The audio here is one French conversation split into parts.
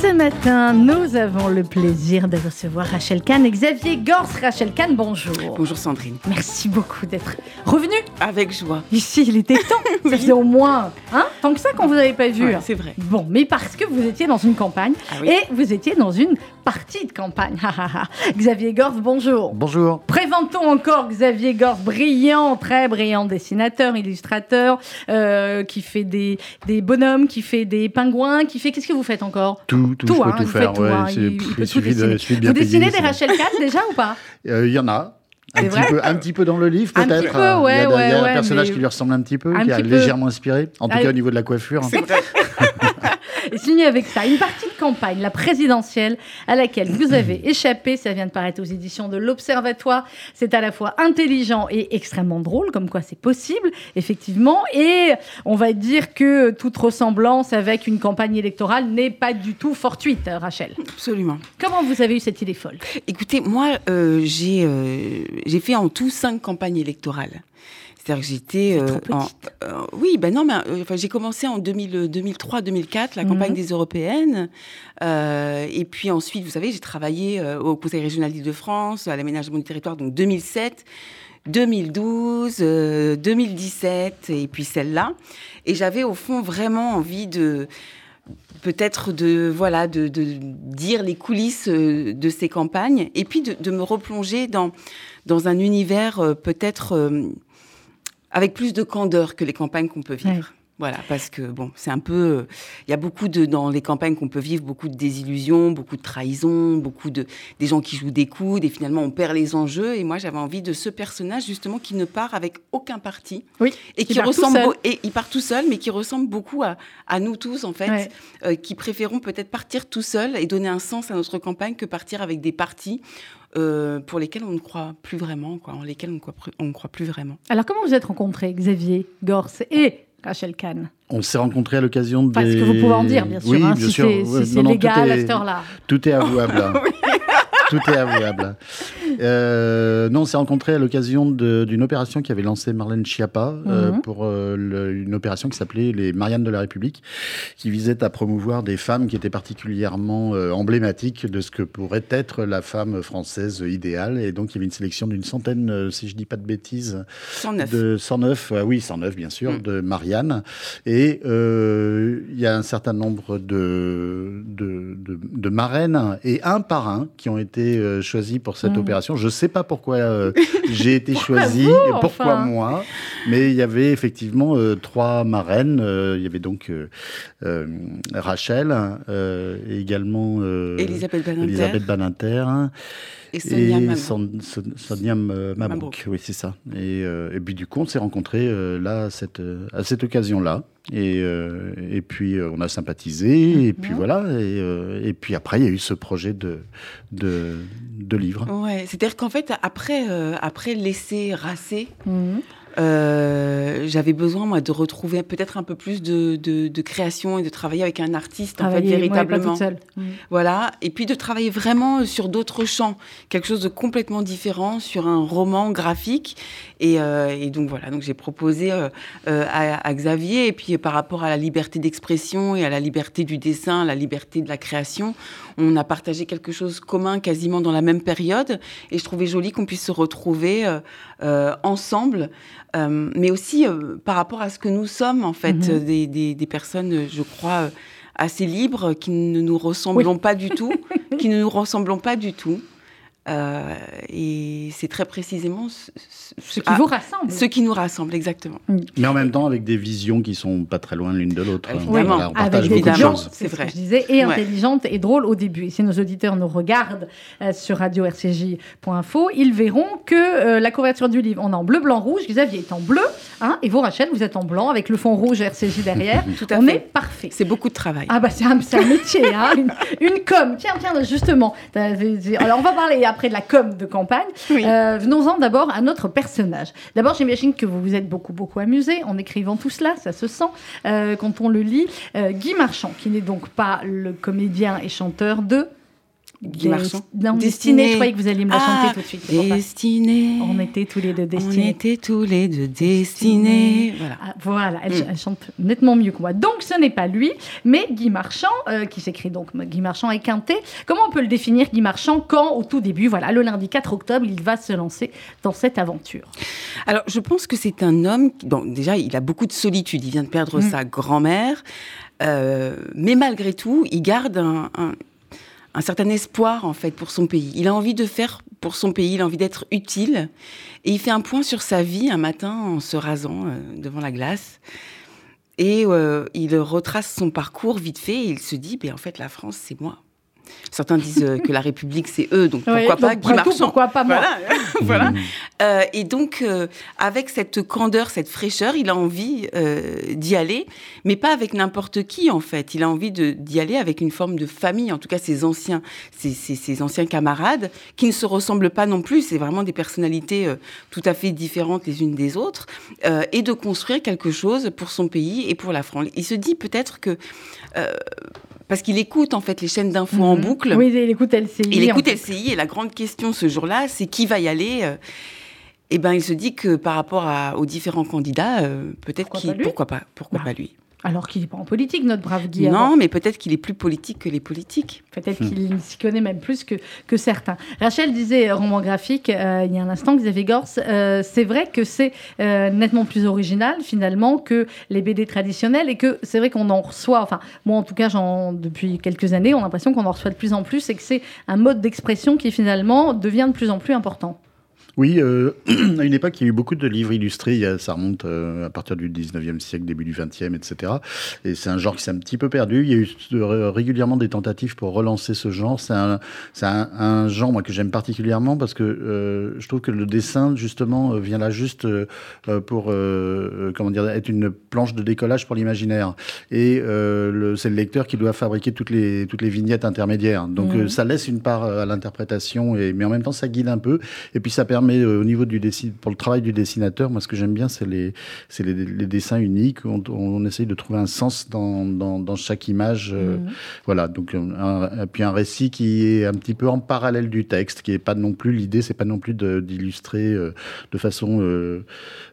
Ce matin, nous avons le plaisir de recevoir Rachel Kahn et Xavier Gors. Rachel Kahn, bonjour. Bonjour Sandrine. Merci beaucoup d'être revenu. Avec joie. Ici, il était temps. Ça faisait au moins, hein, tant que ça qu'on vous avait pas vu. Ouais, c'est vrai. Bon, mais parce que vous étiez dans une campagne Ah oui. et vous étiez dans une partie de campagne. Xavier Gors, bonjour. Bonjour. Présentons encore Xavier Gors, brillant, très brillant dessinateur, illustrateur, euh, qui fait des, des bonhommes, qui fait des pingouins, qui fait. Qu'est-ce que vous faites encore? Tout, tout, Tout, je peux hein, tout il faire. tout, ouais, hein, c'est- il- pff, il suffit de, suffit de bien Vous dessinez des Rachel Kahn déjà ou pas? Euh, Il y en a. Un petit, peu, un petit peu dans le livre, Un peut-être. petit peu, Il y a, ouais, il y a ouais, un personnage mais- qui lui ressemble un petit peu, Un qui a petit peu. légèrement inspiré, en tout Ah, cas au niveau de la coiffure. Et signé avec ça, une partie de campagne, la présidentielle, à laquelle vous avez échappé. Ça vient de paraître aux éditions de l'Observatoire. C'est à la fois intelligent et extrêmement drôle, comme quoi c'est possible, effectivement. Et on va dire que toute ressemblance avec une campagne électorale n'est pas du tout fortuite, Rachel. Absolument. Comment vous avez eu cette idée folle? Écoutez, moi, euh, j'ai euh, j'ai fait en tout cinq campagnes électorales. C'est-à-dire que j'étais... Euh, euh, oui, ben non, mais euh, enfin, j'ai commencé en 2000, 2003-2004, la campagne Mhm. des européennes. Euh, et puis ensuite, vous savez, j'ai travaillé au Conseil régional d'Île-de-France, à l'aménagement du territoire, donc 2007. 2012, euh, 2017 et puis celle-là. Et j'avais au fond vraiment envie de peut-être de voilà de, de dire les coulisses de ces campagnes et puis de, de me replonger dans dans un univers peut-être avec plus de candeur que les campagnes qu'on peut vivre. Ouais. Voilà, parce que bon, c'est un peu, il y a beaucoup de dans les campagnes qu'on peut vivre, beaucoup de désillusions, beaucoup de trahisons, beaucoup de des gens qui jouent des coudes et finalement on perd les enjeux. Et moi, j'avais envie de ce personnage justement qui ne part avec aucun parti Oui. et Qui ressemble et il part tout seul, mais qui ressemble beaucoup à, à nous tous en fait, Ouais. euh, qui préférons peut-être partir tout seul et donner un sens à notre campagne que partir avec des partis euh, pour lesquels on ne croit plus vraiment, quoi, en lesquels on ne croit, plus- on ne croit plus vraiment. Alors, comment vous êtes rencontrés, Xavier Gors et Rachel Kahn? On s'est rencontrés à l'occasion des... Enfin, ce que vous pouvez en dire, bien sûr, Oui, hein, bien si sûr. c'est Ouais, si non, c'est non, légal à cette heure-là. Tout est avouable. Tout est avouable. Euh, non, on s'est rencontrés à l'occasion d'une opération qui avait lancé Marlène Schiappa euh, Mhm. pour euh, le- une opération qui s'appelait les Mariannes de la République, qui visait à promouvoir des femmes qui étaient particulièrement euh, emblématiques de ce que pourrait être la femme française idéale. Et donc, il y avait une sélection d'une centaine, euh, si je dis pas de bêtises, 109. de 109, euh, oui, 109 bien sûr, Mm. de Marianne. Et euh, il y a un certain nombre de, de, de, de marraines et un parrain qui ont été euh, choisis pour cette Mm. opération. Je ne sais pas pourquoi euh, j'ai été Pourquoi choisi, vous, pourquoi enfin moi, mais il y avait effectivement euh, trois marraines. Euh, il y avait donc Rachel, euh, et également euh, Elisabeth Elisabeth Badinter et Sonia Mabrouk. Son- Son- Sonia M- Mabrouk, Mabrouk. oui, c'est ça. Et, euh, et puis du coup, on s'est rencontrés euh, là, à cette, euh, à cette occasion-là. Et, euh, et puis, euh, on a sympathisé. Et puis Mhm. voilà. Et, euh, et puis après, il y a eu ce projet de, de, de livre. Ouais, c'est-à-dire qu'en fait, après, euh, après laisser racer, Mhm. Euh, j'avais besoin moi de retrouver peut-être un peu plus de, de, de création et de travailler avec un artiste en fait pas véritablement. toute seule. Mhm. Voilà, et puis de travailler vraiment sur d'autres champs, quelque chose de complètement différent, sur un roman graphique. Et, euh, et donc voilà, donc j'ai proposé euh, à, à Xavier, et puis par rapport à la liberté d'expression et à la liberté du dessin, la liberté de la création, on a partagé quelque chose commun quasiment dans la même période. Et je trouvais joli qu'on puisse se retrouver euh, euh, ensemble, euh, mais aussi par rapport à ce que nous sommes en fait, Mhm. des, des, des personnes, je crois. assez libres, qui ne nous ressemblons pas du tout, qui ne nous ressemblons pas du tout. Euh, et c'est très précisément ce, ce- Ce qui ah, vous rassemble. ce qui nous rassemble, exactement. Mais en même temps, avec des visions qui sont pas très loin l'une de l'autre. hein. Évidemment. Voilà, on partage avec des de choses. c'est C'est ce que vrai. je disais, et Ouais. intelligente et drôle au début. Et si nos auditeurs nous regardent euh, sur radio-rcj.info, ils verront que euh, la couverture du livre, on est en bleu, blanc, rouge. Xavier est en bleu, hein, et vous, Rachel, vous êtes en blanc avec le fond rouge RCJ derrière. Tout à on fait. est parfait. C'est beaucoup de travail. Ah bah c'est un, un métier, hein, une, une com. Tiens, tiens, justement. Alors on va parler après de la com de campagne. Oui. Euh, Venons-en d'abord à notre personnage. D'abord, j'imagine que vous vous êtes beaucoup, beaucoup amusé en écrivant tout cela, ça se sent euh, quand on le lit. Euh, Guy Marchand, qui n'est donc pas le comédien et chanteur de Guy Marchand. Non, Destinée. Je croyais que vous alliez me la chanter Ah, tout de suite. Destinée. On était tous les deux On destinés. était tous les deux destinés. Voilà. Ah, voilà, elle, Mm. elle chante nettement mieux que moi. Donc ce n'est pas lui, mais Guy Marchand, euh, qui s'écrit donc Guy Marchand et Quintet. Comment on peut le définir, Guy Marchand, quand au tout début, voilà, le lundi 4 octobre, il va se lancer dans cette aventure? Alors, je pense que c'est un homme. qui- Bon, déjà, il a beaucoup de solitude. Il vient de perdre Mm. sa grand-mère. Euh, mais malgré tout, il garde un, un- un certain espoir, en fait, pour son pays. Il a envie de faire pour son pays, il a envie d'être utile. Et il fait un point sur sa vie un matin en se rasant euh, devant la glace. Et euh, il retrace son parcours vite fait et il se dit, ben, en fait, la France, c'est moi. Certains disent euh, que la République, c'est eux, donc pourquoi Ouais, pas donc, Guy Marchand pourquoi pas moi Voilà, voilà. Mmh. Euh, et donc, euh, avec cette candeur, cette fraîcheur, il a envie euh, d'y aller, mais pas avec n'importe qui, en fait. Il a envie d'y aller avec une forme de famille, en tout cas ses anciens, ses, ses- ses anciens camarades, qui ne se ressemblent pas non plus. C'est vraiment des personnalités euh, tout à fait différentes les unes des autres, euh, et de construire quelque chose pour son pays et pour la France. Il se dit peut-être que... parce qu'il écoute en fait les chaînes d'infos en Mhm. boucle. Oui, il écoute LCI. Il écoute. LCI et la grande question ce jour-là, c'est qui va y aller euh, Eh ben, il se dit que par rapport à- aux différents candidats, euh, peut-être Pourquoi qu'il pas lui? pourquoi pas, pourquoi Bah, pas lui? Alors qu'il n'est pas en politique, notre brave Guy. Non, avant. mais peut-être qu'il est plus politique que les politiques. Peut-être qu'il s'y connaît même plus que, que certains. Rachel disait, euh, roman graphique, euh, il y a un instant, Xavier Gors, euh, c'est vrai que c'est euh, nettement plus original finalement que les BD traditionnels et que c'est vrai qu'on en reçoit, enfin moi en tout cas j'en, depuis quelques années, on a l'impression qu'on en reçoit de plus en plus et que c'est un mode d'expression qui finalement devient de plus en plus important. Oui, euh, à une époque, il y a eu beaucoup de livres illustrés. A- ça remonte euh, à partir du 19e siècle, début du 20e, etc. Et c'est un genre qui s'est un petit peu perdu. Il y a eu euh, régulièrement des tentatives pour relancer ce genre. C'est un, c'est un, un genre moi, que j'aime particulièrement parce que euh, je trouve que le dessin, justement, vient là juste pour comment dire, être une planche de décollage pour l'imaginaire. Et le- c'est le lecteur qui doit fabriquer toutes les, toutes les vignettes intermédiaires. Donc euh, ça laisse une part à l'interprétation, mais en même temps, ça guide un peu. Et puis ça permet euh, au niveau du dessin, pour le travail du dessinateur, moi ce que j'aime bien, c'est les, c'est les, les dessins uniques. On, on essaye de trouver un sens dans, dans, dans chaque image. euh, Mhm. Voilà. Donc un, un- puis un récit qui est un petit peu en parallèle du texte, qui est pas non plus l'idée, c'est pas non plus d'illustrer euh, de façon euh,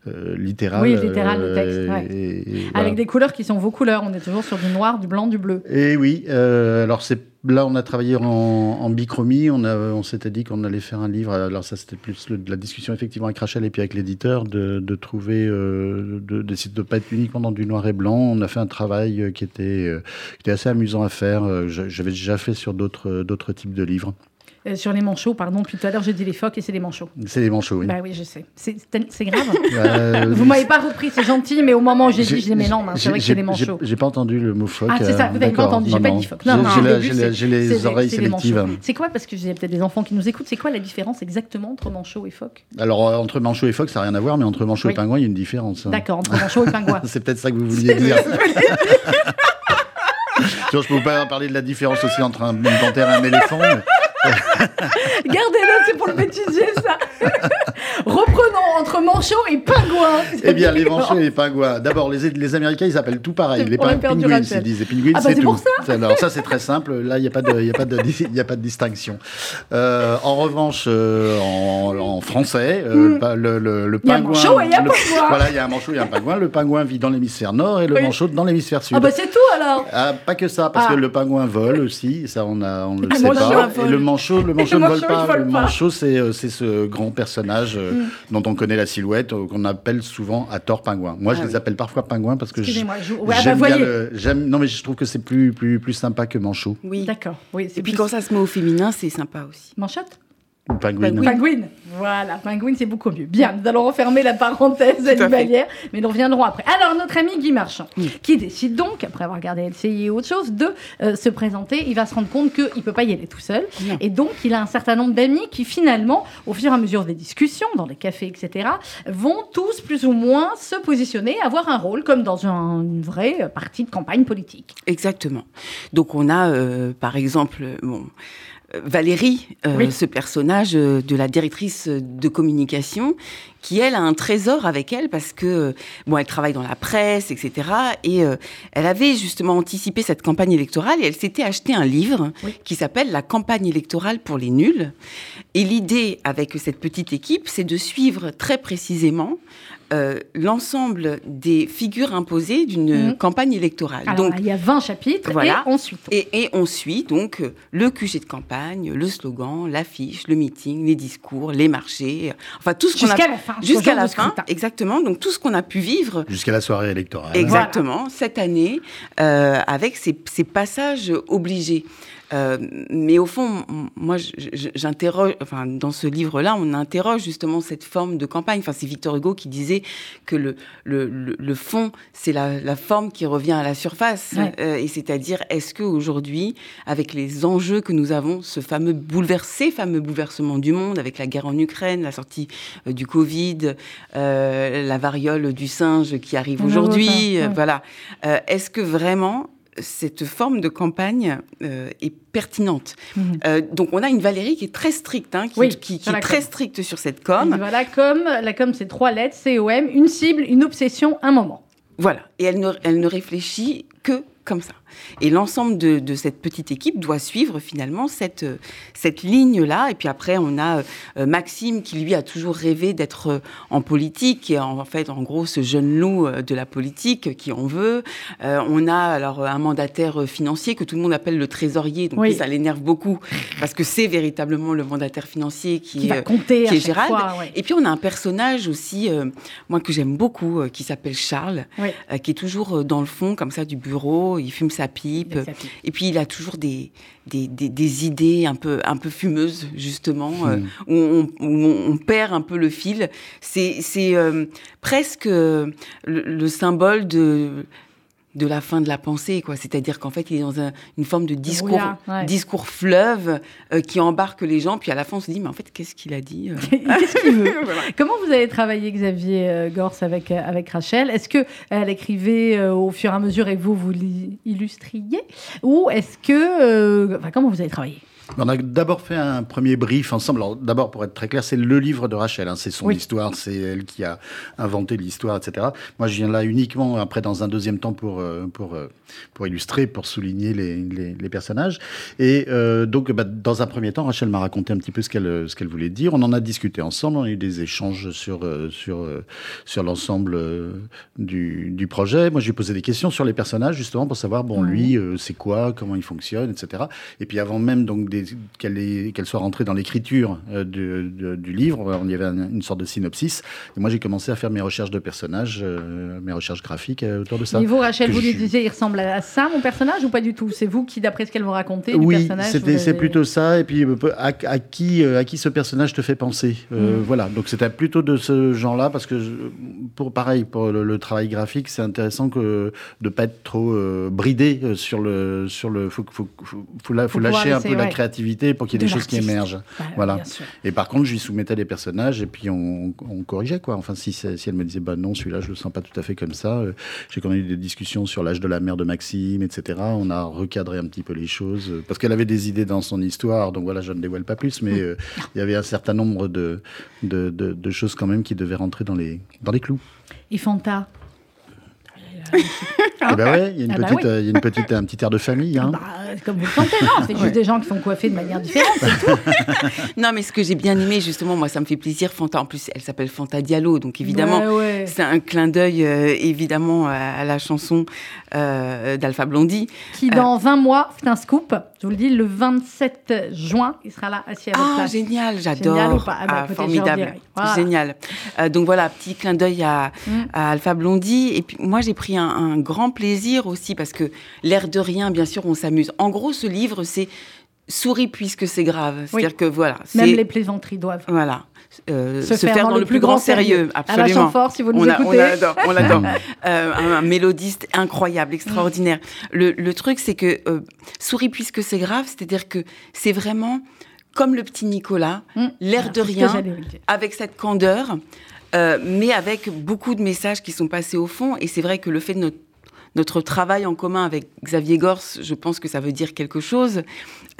euh, littérale. Oui, littérale, le euh, texte, ouais. et- et voilà. Avec des couleurs qui sont vos couleurs, on est toujours sur du noir, du blanc, du bleu. Et oui, euh, alors c'est là on a travaillé en, bichromie, on, s'était dit qu'on allait faire un livre, alors ça c'était plus la discussion effectivement avec Rachel et puis avec l'éditeur, de, trouver, euh, de de pas être uniquement dans du noir et blanc. On a fait un travail euh, qui était, euh, qui était assez amusant à faire, Euh, j'avais déjà fait sur d'autres types de livres. Euh, sur les manchots, pardon, puis tout à l'heure j'ai dit les phoques et c'est les manchots. C'est des manchots, oui. Bah oui, je sais. C'est grave. Euh, Vous m'avez pas repris, c'est gentil, mais au moment où j'ai dit, j'ai- mais non, c'est vrai que c'est les manchots. j'ai- pas entendu le mot phoque. Ah, c'est ça, euh, vous n'avez pas entendu, j'ai pas dit phoque. Non, J'ai- non, j'ai les oreilles les sélectives. manchots. C'est quoi, parce que j'ai peut-être des enfants qui nous écoutent, c'est quoi la différence exactement entre manchot et phoque Alors entre manchot et phoque, ça n'a rien à voir, mais entre manchot et pingouin, il y a une différence. hein. D'accord, entre manchot et pingouin. C'est peut-être ça que vous vouliez dire. Je peux vous pas parler de la différence aussi entre un, panthère et un éléphant. mais- Gardez-le, c'est pour le bêtisier, ça. Reprenons entre manchot et pingouin. Eh bien, les manchots et les pingouins. D'abord, les, les Américains, ils appellent tout pareil. Les pour la ping- perdre du penguins, Rachel. ils disent. Les penguins, Ah bah, c'est tout. pour ça. Alors, ça, c'est très simple. Là, il n'y a, pas de- y a, pas de- il y a pas de distinction. Euh, en revanche, euh, en, en français, euh, Hmm. le, le, le Il y a un pingouin. manchot et il y a un pingouin. Voilà, il y a un manchot et un pingouin. Le pingouin vit dans l'hémisphère nord et le Oui. manchot dans l'hémisphère sud. Ah bah c'est tout alors. Ah, pas que ça, parce Ah. que le pingouin vole aussi, ça on a, on le sait pas. Et le manchot, le manchot ne vole pas. le manchot, c'est ce grand personnage euh, Mm. dont on connaît la silhouette, euh, qu'on appelle souvent à tort pingouin. Moi, je Ah les oui. appelle parfois pingouins parce que je- Excusez-moi, je... Ouais, ah bah j'aime bien voyez. le. j'aime- Non, mais je trouve que c'est plus, plus, plus sympa que manchot. Oui. D'accord, oui. Et puis plus- quand ça se met au féminin, c'est sympa aussi. Manchotte? Pingouin. Pingouine. Voilà, pingouine, c'est beaucoup mieux. Bien, nous allons refermer la parenthèse animalière, mais nous reviendrons après. Alors, notre ami Guy Marchand, Oui. qui décide donc, après avoir regardé LCI et autre chose, de euh, se présenter, il va se rendre compte qu'il ne peut pas y aller tout seul. Non. Et donc, il a un certain nombre d'amis qui, finalement, au fur et à mesure des discussions, dans les cafés, etc., vont tous plus ou moins se positionner, avoir un rôle, comme dans un, une vraie partie de campagne politique. Exactement. Donc on a, euh, par exemple, bon, Valérie, euh, Oui. ce personnage euh, de la directrice de communication, qui elle a un trésor avec elle parce que bon, elle travaille dans la presse, etc. Et euh, elle avait justement anticipé cette campagne électorale et elle s'était acheté un livre qui s'appelle La campagne électorale pour les nuls. Et l'idée avec cette petite équipe, c'est de suivre très précisément euh, l'ensemble des figures imposées d'une Mhm. campagne électorale. Alors, donc, il y a 20 chapitres Voilà. et ensuite. et, et on suit donc le QG de campagne, le slogan, l'affiche, le meeting, les discours, les marchés, enfin tout ce qu'on a Jusqu'à la fin. jusqu'à la fin, exactement. Donc tout ce qu'on a pu vivre Jusqu'à la soirée électorale. Exactement, cette année, euh, avec ces, ces passages obligés. Euh, mais au fond, moi, j'interroge, enfin, dans ce livre-là, on interroge justement cette forme de campagne. Enfin, c'est Victor Hugo qui disait que le, le, le, fond, c'est la, la forme qui revient à la surface. Ouais. Euh, et c'est-à-dire, est-ce qu'aujourd'hui, avec les enjeux que nous avons, ce fameux bouleversé, fameux bouleversement du monde, avec la guerre en Ukraine, la sortie euh, du Covid, euh, la variole du singe qui arrive aujourd'hui, ouais. voilà. Euh, Est-ce que vraiment cette forme de campagne euh, est pertinente Mhm. Euh, Donc on a une Valérie qui est très stricte, hein, qui, Oui, qui- qui sur la est très com. stricte sur cette com. la com. La com, c'est trois lettres, C-O-M, une cible, une obsession, un moment. Voilà. Et elle ne, elle ne réfléchit que comme ça. Et l'ensemble de, de cette petite équipe doit suivre finalement cette, cette ligne-là. Et puis après, on a euh, Maxime qui, lui, a toujours rêvé d'être euh, en politique. Et en, en fait, en gros, ce jeune loup euh, de la politique qui en veut. Euh, on a alors un mandataire financier que tout le monde appelle le trésorier. Donc Oui. ça l'énerve beaucoup parce que c'est véritablement le mandataire financier qui, Qui va compter qui est Gérald. fois. ouais. Et puis on a un personnage aussi, euh, moi que j'aime beaucoup, euh, qui s'appelle Charles, Oui. qui est toujours dans le fond comme ça du bureau. Il fume sa pipe. Avec sa pipe. Et puis il a toujours des, des, des- des idées un peu, un peu fumeuses, justement, euh, Hmm. où, on, où on- on perd un peu le fil. C'est c'est, euh, presque euh, le, le symbole de de la fin de la pensée, quoi. C'est-à-dire qu'en fait, il est dans un- une forme de discours, ouais. discours fleuve euh, qui embarque les gens. Puis à la fin, on se dit, mais en fait, qu'est-ce qu'il a dit euh Qu'est-ce qu'il veut Voilà. Comment vous avez travaillé, Xavier euh, Gors, avec, avec Rachel? Est-ce que elle écrivait euh, au fur et à mesure et vous, vous l'y- illustriez Ou est-ce que... euh, enfin, comment vous avez travaillé? On a d'abord fait un premier brief ensemble. Alors, d'abord, pour être très clair, c'est le livre de Rachel. hein. C'est son Oui. histoire, c'est elle qui a inventé l'histoire, etc. Moi, je viens là uniquement, après, dans un deuxième temps, pour, euh, pour, euh, pour illustrer, pour souligner les, les, les personnages. Et euh, donc, bah, dans un premier temps, Rachel m'a raconté un petit peu ce qu'elle ce qu'elle voulait dire. On en a discuté ensemble, on a eu des échanges sur, sur, sur l'ensemble du, du projet. Moi, j'ai posé des questions sur les personnages, justement, pour savoir, bon, Mhm. lui, euh, c'est quoi, comment il fonctionne, etc. Et puis avant même donc des- qu'elle soit rentrée dans l'écriture euh, du, de- du livre, il y avait un- une sorte de synopsis. Et moi, j'ai commencé à faire mes recherches de personnages, euh, mes recherches graphiques euh, autour de ça. Et vous, Rachel, vous lui disiez, il ressemble à ça, mon personnage, ou pas du tout? C'est vous qui, d'après ce qu'elle vous racontait, du Oui, personnage c'était c'est plutôt ça. Et puis à, à qui à qui ce personnage te fait penser Mm. Voilà. Donc c'était plutôt de ce genre-là parce que je- pour pareil pour le, le travail graphique, c'est intéressant que de pas être trop bridé sur le sur le faut faut faut, faut, la- faut Faut pouvoir lâcher un peu la ouais. Créativité pour qu'il y ait De des choses qui émergent. Bah, Voilà. Et par contre, je lui soumettais des personnages et puis on, on corrigeait quoi. Enfin, si, elle me disait bah non, celui-là, je le sens pas tout à fait comme ça. euh, J'ai quand même eu des discussions sur l'âge de la mère de Maxime, etc. On a recadré un petit peu les choses euh, parce qu'elle avait des idées dans son histoire. Donc voilà, je ne dévoile pas plus, mais euh, il y avait un certain nombre de, de, de- de choses quand même qui devaient rentrer dans les, dans les clous. Et Fanta? Eh ben ouais, il y a une Ah bah petite, oui. euh, il y a une petite, un petit air de famille. Hein. Bah, Comme vous le sentez, non C'est juste des gens qui sont coiffés de manière différente. c'est tout. Non, mais ce que j'ai bien aimé, justement, moi, ça me fait plaisir. Fanta, en plus, elle s'appelle Fanta Diallo, donc évidemment, Ouais, ouais. c'est un clin d'œil, euh, évidemment, à, la chanson euh, d'Alpha Blondie. Qui, dans 20 mois, c'est un scoop. Je vous le dis, le 27 juin, il sera là, assis à votre Ah, place. génial, Génial ou j'adore. pas Ah bah, Ah, écoutez, formidable. Voilà. génial. Euh, donc voilà, petit clin d'œil à, Mm. à Alpha Blondie. Et puis moi, j'ai pris un, un grand plaisir aussi parce que l'air de rien, bien sûr, on s'amuse. En gros, ce livre, c'est souris puisque c'est grave. C'est-à-dire que voilà, Même les plaisanteries doivent voilà, euh, se, faire, dans, le plus grand sérieux. À la Absolument. Chamfort, si vous nous On, a- on l'adore, on l'adore. Euh, un, un mélodiste incroyable, extraordinaire. Le, le truc, c'est que euh, souris puisque c'est grave, c'est-à-dire que c'est vraiment comme le petit Nicolas, Mm. l'air Alors, de rien, avec cette candeur, euh, mais avec beaucoup de messages qui sont passés au fond. Et c'est vrai que le fait de notre notre travail en commun avec Xavier Gors, je pense que ça veut dire quelque chose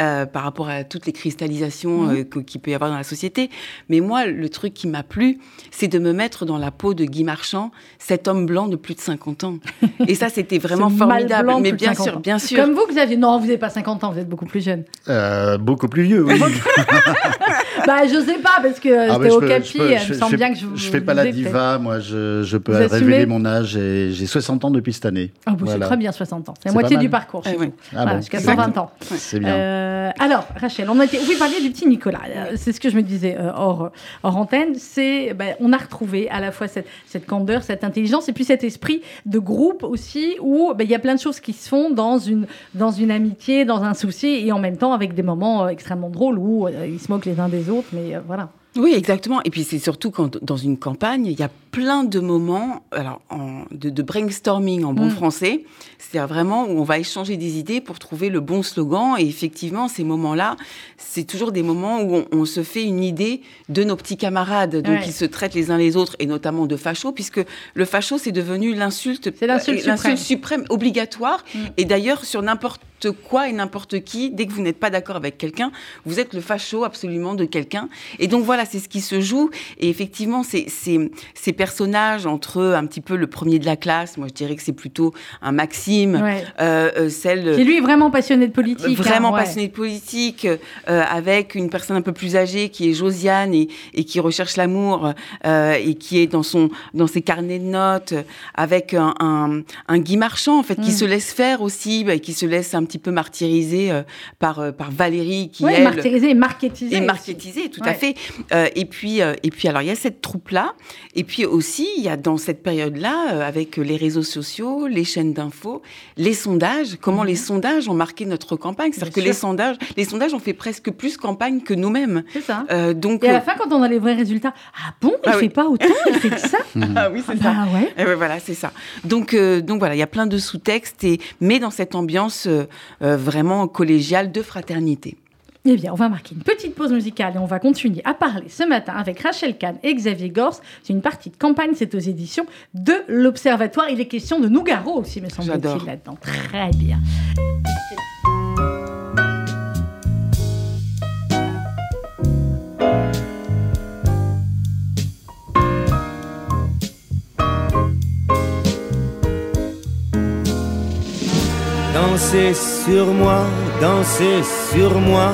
euh, par rapport à toutes les cristallisations euh, qu'il peut y avoir dans la société. Mais moi, le truc qui m'a plu, c'est de me mettre dans la peau de Guy Marchand, cet homme blanc de plus de 50 ans. Et ça, c'était vraiment formidable. blanc Mais bien 50 sûr, ans. bien sûr. Comme vous, Xavier. Non, vous n'avez pas 50 ans, vous êtes beaucoup plus jeune. Euh, beaucoup plus vieux, oui. bah, je sais pas, parce que Ah, je au peux- capi, je peux- je- je- bien que je Je fais pas la diva, moi je, je peux Vous assumez révéler mon âge et j'ai 60 ans depuis cette année. Ah, bah, C'est très bien, 60 ans. C'est la moitié du parcours. Ah, vous. Ah Voilà, bon, jusqu'à exactement. 120 ans. C'est bien. Euh, alors, Rachel, on était, oui, parliez du petit Nicolas. Euh, C'est ce que je me disais euh, hors, hors antenne. C'est, ben, on a retrouvé à la fois cette, cette candeur, cette intelligence, et puis cet esprit de groupe aussi, où ben, il y a plein de choses qui se font dans une, dans une amitié, dans un souci, et en même temps avec des moments euh, extrêmement drôles où euh, ils se moquent les uns des autres. Euh. Oui, exactement. Et puis c'est surtout quand dans une campagne, il y a plein de moments alors, en- de, de brainstorming en bon Mm. français. C'est-à-dire vraiment où on va échanger des idées pour trouver le bon slogan. Et effectivement, ces moments-là, c'est toujours des moments où on, on se fait une idée de nos petits camarades. Donc Ouais. ils se traitent les uns les autres, et notamment de fachos, puisque le facho, c'est devenu l'insulte euh, suprême. suprême obligatoire. Mm. Et d'ailleurs, sur n'importe quoi et n'importe qui, dès que vous n'êtes pas d'accord avec quelqu'un, vous êtes le facho absolument de quelqu'un. Et donc voilà, c'est ce qui se joue. Et effectivement, c'est c'est- ces personnages entre un petit peu le premier de la classe, moi je dirais que c'est plutôt un Maxime, Ouais. euh, euh, celle Qui lui est vraiment passionné de politique. vraiment hein, ouais. passionné de politique, euh, avec une personne un peu plus âgée qui est Josiane et, et qui recherche l'amour euh, et qui est dans son dans ses carnets de notes, avec un, un, un Guy Marchand en fait qui Mm. se laisse faire aussi, bah, qui se laisse un petit peu martyriser par par Valérie qui Ouais, elle martyrisé et marketisé. et aussi. marketisé, tout à fait. Et puis, et puis, alors il y a cette troupe-là, et puis aussi il y a dans cette période-là, euh, avec les réseaux sociaux, les chaînes d'infos, les sondages, comment les sondages ont marqué notre campagne. C'est-à-dire que Mhm. Les sondages, les sondages ont fait presque plus campagne que nous-mêmes. C'est ça. Euh, donc, Et à la euh, fin, quand on a les vrais résultats, ah bon, il Ah fait oui. pas autant, il fait que ça ah oui, c'est ça. Bah ouais. Et ouais, voilà, c'est ça. Donc, euh, donc voilà, il y a plein de sous-textes, et mais dans cette ambiance euh, vraiment collégiale de fraternité. Eh bien, on va marquer une petite pause musicale et on va continuer à parler ce matin avec Rachel Kahn et Xavier Gors. C'est une partie de campagne, c'est aux éditions de l'Observatoire. Il est question de Nougaro aussi, me semble-t-il, J'adore. là-dedans. Très bien. Dansez sur moi, dansez sur moi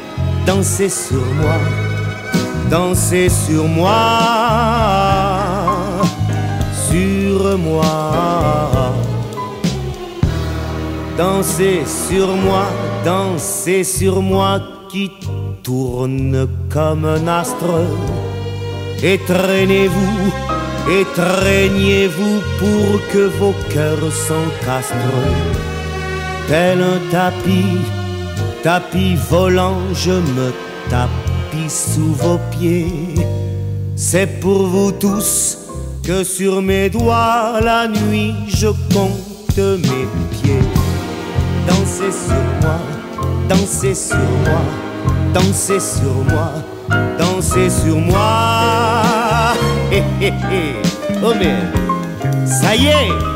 dansez sur moi, dansez sur moi, sur moi. Dansez sur moi, dansez sur moi qui tourne comme un astre. Et traînez-vous pour que vos cœurs s'encastrent. Tel un tapis, tapis volant, je me tapis sous vos pieds. C'est pour vous tous que sur mes doigts la nuit je compte mes pieds. Dansez sur moi, dansez sur moi, dansez sur moi, dansez sur moi. Hé hé hé, oh mais ça y est.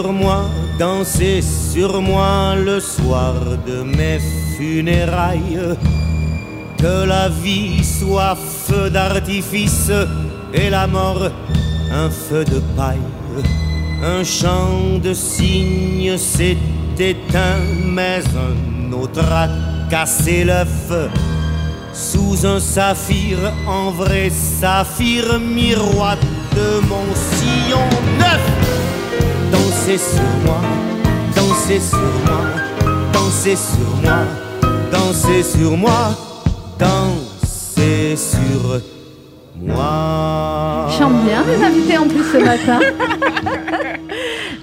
sur moi, dansez sur moi le soir de mes funérailles. Que la vie soit feu d'artifice et la mort un feu de paille. Un chant de cygne s'est éteint, mais un autre a cassé l'œuf. Sous un saphir, en vrai saphir, miroir de mon sillon neuf. Dansez sur moi, dansez sur moi, dansez sur moi, dansez sur moi, dansez sur moi. Chante bien les invités en plus ce matin.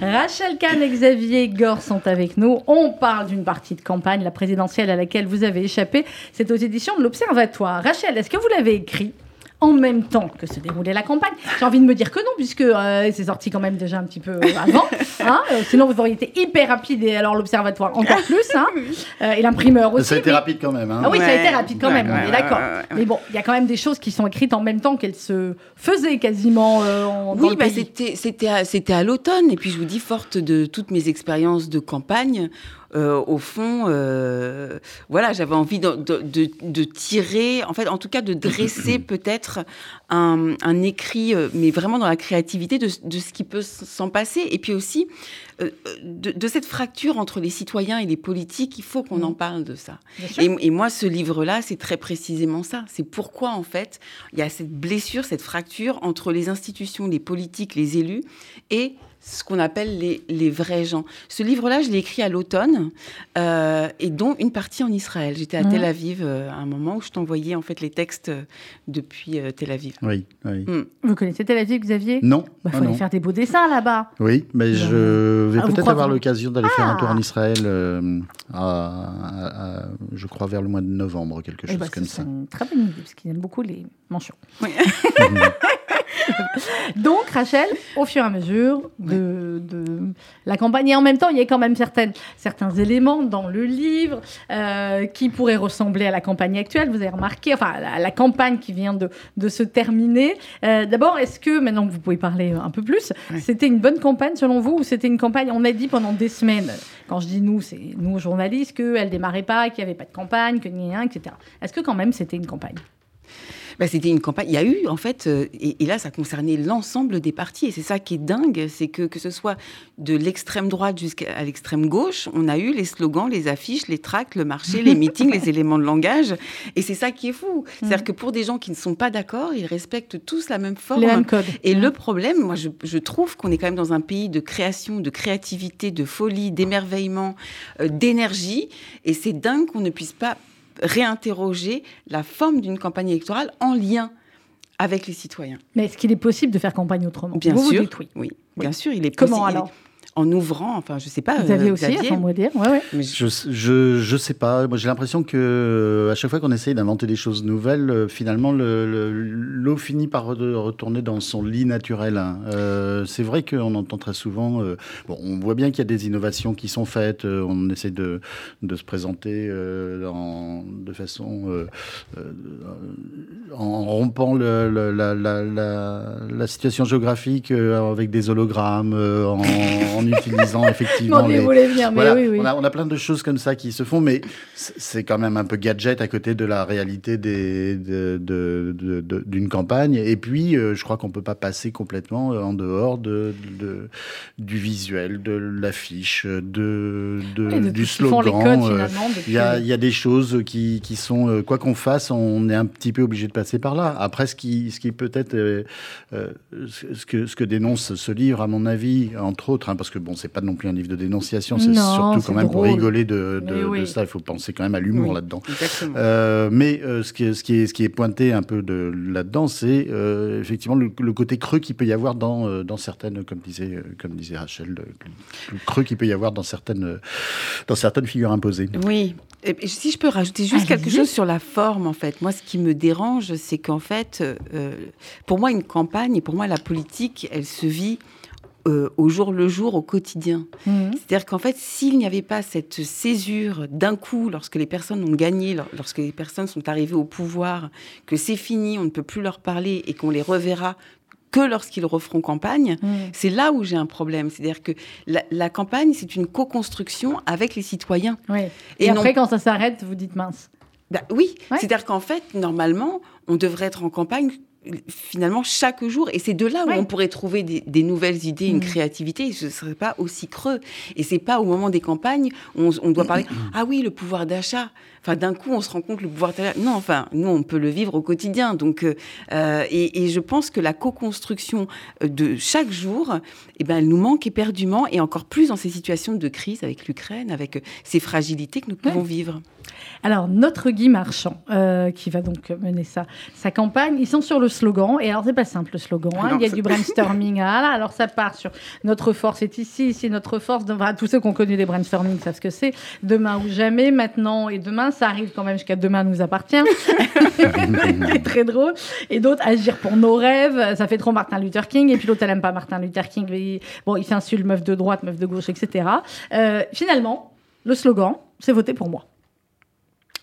Rachel Kahn et Xavier Gore sont avec nous. On parle d'une partie de campagne, la présidentielle à laquelle vous avez échappé. C'est aux éditions de l'Observatoire. Rachel, est-ce que vous l'avez écrit? En même temps que se déroulait la campagne. J'ai envie de me dire que non, puisque euh, c'est sorti quand même déjà un petit peu euh, avant. Hein Euh, sinon, vous auriez été hyper rapide et alors l'Observatoire encore plus. Hein Euh, et l'imprimeur aussi. Ça a été mais- rapide quand même. Hein. Ah oui, ça a été rapide quand ouais, même, on est d'accord. ouais, ouais, ouais. Mais bon, il y a quand même des choses qui sont écrites en même temps qu'elles se faisaient quasiment euh, en, Oui, bah, c'était à, c'était à l'automne. Et puis, je vous dis, forte de toutes mes expériences de campagne, euh, au fond, euh, voilà, j'avais envie de, de, de- de tirer, en fait, en tout cas, de dresser peut-être un, un écrit, euh, mais vraiment dans la créativité de, de ce qui peut s'en passer. Et puis aussi, euh, de, cette fracture entre les citoyens et les politiques, il faut qu'on en parle de ça. Et, et moi, ce livre-là, c'est très précisément ça. C'est pourquoi, en fait, il y a cette blessure, cette fracture entre les institutions, les politiques, les élus et ce qu'on appelle les, les vrais gens. Ce livre-là, je l'ai écrit à l'automne, euh, et dont une partie en Israël. J'étais à Mhm. Tel Aviv euh, à un moment où je t'envoyais en fait les textes euh, depuis euh, Tel Aviv. Oui, oui. Vous connaissez Tel Aviv, Xavier? Non. Il ah faut aller non. faire des beaux dessins là-bas. Oui, mais je vais Ah, peut-être avoir l'occasion d'aller faire un tour en Ah. Israël, euh, à- à- à- je crois vers le mois de novembre, quelque Eh chose ben, comme c'est ça. une très bonne idée, parce qu'ils aiment beaucoup les mentions. Oui. Donc, Rachel, au fur et à mesure de, de la campagne, et en même temps, il y a quand même certaines, certains éléments dans le livre euh, qui pourraient ressembler à la campagne actuelle. Vous avez remarqué, enfin, à la, campagne qui vient de, de se terminer. Euh, D'abord, est-ce que, maintenant que vous pouvez parler un peu plus, c'était une bonne campagne selon vous ou c'était une campagne, on a dit pendant des semaines, quand je dis nous, c'est nous journalistes, qu'elle démarrait pas, qu'il n'y avait pas de campagne, que rien, etc. Est-ce que quand même c'était une campagne? Bah, c'était une campagne. Il y a eu, en fait, euh, et, et là, ça concernait l'ensemble des partis. Et c'est ça qui est dingue, c'est que que ce soit de l'extrême droite jusqu'à l'extrême gauche, on a eu les slogans, les affiches, les tracts, le marché, les meetings, les éléments de langage. Et c'est ça qui est fou. C'est-à-dire que pour des gens qui ne sont pas d'accord, ils respectent tous la même forme. Les mêmes codes. Et le problème, moi, je, je trouve qu'on est quand même dans un pays de création, de créativité, de folie, d'émerveillement, euh, d'énergie. Et c'est dingue qu'on ne puisse pas réinterroger la forme d'une campagne électorale en lien avec les citoyens. Mais est-ce qu'il est possible de faire campagne autrement? Bien vous, vous sûr. dites oui. Oui, bien sûr, il est Comment possible. alors? En ouvrant, enfin, je sais pas. Vous avez euh, aussi, à Xavier, son mot dire. Ouais, ouais. mais je- Je, je, je sais pas. Moi, j'ai l'impression que euh, à chaque fois qu'on essaye d'inventer des choses nouvelles, euh, finalement, le- le- l'eau finit par re- retourner dans son lit naturel. hein. Euh, c'est vrai qu'on entend très souvent. euh, bon, on voit bien qu'il y a des innovations qui sont faites. euh, on essaie de, de se présenter euh, en- de façon euh, euh, en rompant le- le- la, la- la- la situation géographique euh, avec des hologrammes, euh, en, en utilisant effectivement Non, les, venir, mais voilà, oui, oui. On, a, on a plein de choses comme ça qui se font, mais c'est quand même un peu gadget à côté de la réalité des- de- de- de- d'une campagne. Et puis, euh, je crois qu'on peut pas passer complètement euh, en dehors de, de- du visuel, de l'affiche, de, du slogan. codes euh, il y, a, il y a des choses qui, qui sont, quoi qu'on fasse, on est un petit peu obligé de passer par là. Après, ce qui, ce qui peut-être, euh, euh, ce, ce que, ce que dénonce ce livre, à mon avis, entre autres, hein, parce que bon, c'est pas non plus un livre de dénonciation, c'est surtout quand même pour rigoler de, de, Mais oui. de ça. Il faut penser quand même à l'humour Oui. là-dedans. Euh, mais euh, ce, qui est, ce, qui est, ce qui est pointé un peu de, là-dedans, c'est euh, effectivement le, le côté creux qu'il peut y avoir dans, dans certaines, comme disait, comme disait Rachel, le, le creux qu'il peut y avoir dans certaines, dans certaines figures imposées. Oui. Et si je peux rajouter juste quelque chose sur la forme, en fait. Moi, ce qui me dérange, c'est qu'en fait, euh, pour moi, une campagne et pour moi, la politique, elle se vit euh, au jour le jour, au quotidien. Mhm. C'est-à-dire qu'en fait, s'il n'y avait pas cette césure d'un coup, lorsque les personnes ont gagné, lor- lorsque les personnes sont arrivées au pouvoir, que c'est fini, on ne peut plus leur parler et qu'on les reverra que lorsqu'ils referont campagne, Mm. c'est là où j'ai un problème. C'est-à-dire que la, la campagne, c'est une co-construction avec les citoyens. Oui. Et, Et non- après, quand ça s'arrête, vous dites mince. Bah oui, Ouais. c'est-à-dire qu'en fait, normalement, on devrait être en campagne finalement chaque jour. Et c'est de là où Ouais. on pourrait trouver des, des nouvelles idées, une Mm. créativité, ce ne serait pas aussi creux. Et c'est pas au moment des campagnes où on, on doit parler, ah oui, le pouvoir d'achat. Enfin, d'un coup, on se rend compte le pouvoir. Non, enfin, nous, on peut le vivre au quotidien. Donc, euh, euh, et, et je pense que la co-construction euh, de chaque jour, eh ben, elle nous manque éperdument, et encore plus dans ces situations de crise avec l'Ukraine, avec ces fragilités que nous pouvons vivre. Alors, notre Guy Marchand, euh, qui va donc mener sa, sa campagne, ils sont sur le slogan. Et alors, c'est pas simple le slogan. hein. Non, Il y a c'est- du brainstorming. Ah là, alors, ça part sur notre force est ici, ici notre force. Enfin, tous ceux qui ont connu des brainstorming savent ce que c'est. Demain ou jamais, maintenant et demain, ça arrive quand même jusqu'à demain nous appartient. c'est très drôle. Et d'autres, agir pour nos rêves. Ça fait trop Martin Luther King. Et puis l'autre, elle aime pas Martin Luther King. Bon, il fait insulte meuf de droite, meuf de gauche, etc. Euh, finalement, le slogan, c'est voter pour moi.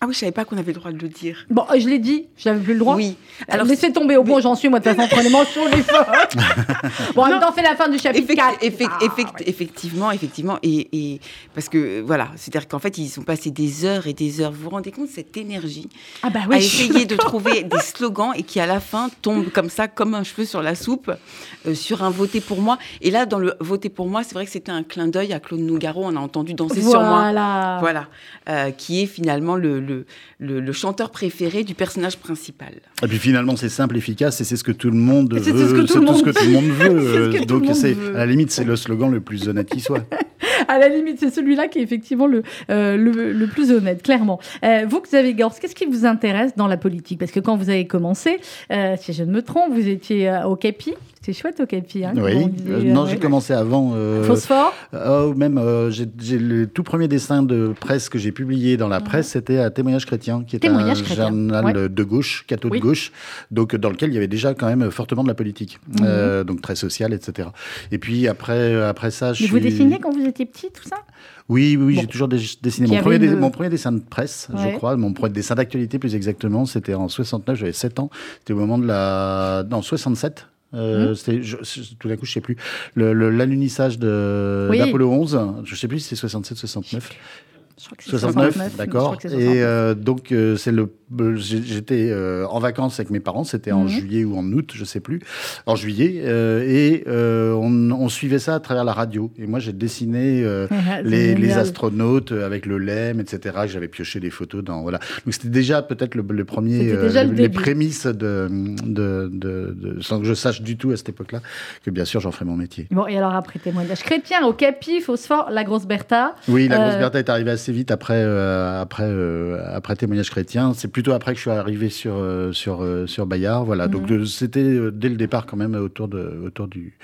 Ah oui, je savais pas qu'on avait le droit de le dire. Bon, je l'ai dit, j'avais plus le droit. Oui. Alors, laissez tomber au où j'en suis, moi, de toute façon, prenez mention les fautes. bon, en même temps, fait la fin du chapitre Effect- 4. effect- Ah, effect- ouais. Effectivement, effectivement. Et, et- parce que voilà, c'est-à-dire qu'en fait, ils ont passé des heures et des heures. Vous vous rendez compte cette énergie Ah bah à oui, essayer de trouver des slogans et qui à la fin tombent comme ça, comme un cheveu sur la soupe, euh, sur un voter pour moi. Et là, dans le voter pour moi, c'est vrai que c'était un clin d'œil à Claude Nougaro. On a entendu danser sur moi. Voilà. Voilà, Euh, qui est finalement le, le, le- le chanteur préféré du personnage principal. Et puis finalement, c'est simple, efficace, et c'est ce que tout le monde Et c'est veut. ce que tout tout ce que tout le monde ce veut. tout Donc monde c'est veut. à la limite, c'est le slogan le plus honnête qui soit. À la limite, c'est celui-là qui est effectivement le, euh, le, le plus honnête, clairement. Euh, vous, Xavier Gors, qu'est-ce qui vous intéresse dans la politique? Parce que quand vous avez commencé, euh, si je ne me trompe, vous étiez au CAPI. C'est chouette au CAPI. Hein, Oui. Euh, non, euh, j'ai commencé avant. euh, Phosphore Oh, même, euh, j'ai j'ai le tout premier dessin de presse que j'ai publié dans la presse, c'était à Témoignage chrétien, qui est Témoignage un chrétien, journal ouais. de gauche, catho Oui. de gauche, donc dans lequel il y avait déjà quand même fortement de la politique, Mhm. Euh, donc très social, etc. Et puis après, après ça, je Mais vous dessiniez quand vous étiez petit, tout ça? Oui, oui, Bon. j'ai toujours dessiné. Mon premier, une- mon premier dessin de presse, Ouais. je crois, mon premier dessin d'actualité plus exactement, c'était en 69, j'avais 7 ans. C'était au moment de la. Non, 67. Euh, c'était, je- je- tout d'un coup, je sais plus. L'alunissage de, Oui. d'Apollo 11, je sais plus si c'est 67, 69. Je crois que c'est 69, 69, je d'accord. crois que c'est 69. Et euh, donc, euh, c'est le. J'étais euh, en vacances avec mes parents, c'était en Mhm. juillet ou en août, je sais plus. En juillet. et on, on suivait ça à travers la radio. Et moi, j'ai dessiné. les, astronautes avec le LEM, etc. J'avais pioché des photos dans. Voilà. Donc c'était déjà peut-être le, le premier. C'était déjà le les prémices de, de, de- de- Sans que je sache du tout à cette époque-là que bien sûr j'en ferai mon métier. Bon, et alors après témoignage chrétien, au CAPI, Phosphore, la grosse Bertha. Oui, la grosse Bertha est arrivée assez vite après, euh, après, euh, après témoignage chrétien. C'est plutôt après que je suis arrivé sur, euh, sur, euh, sur Bayard. Voilà. Donc Mhm. c'était euh, dès le départ quand même autour de, autour du,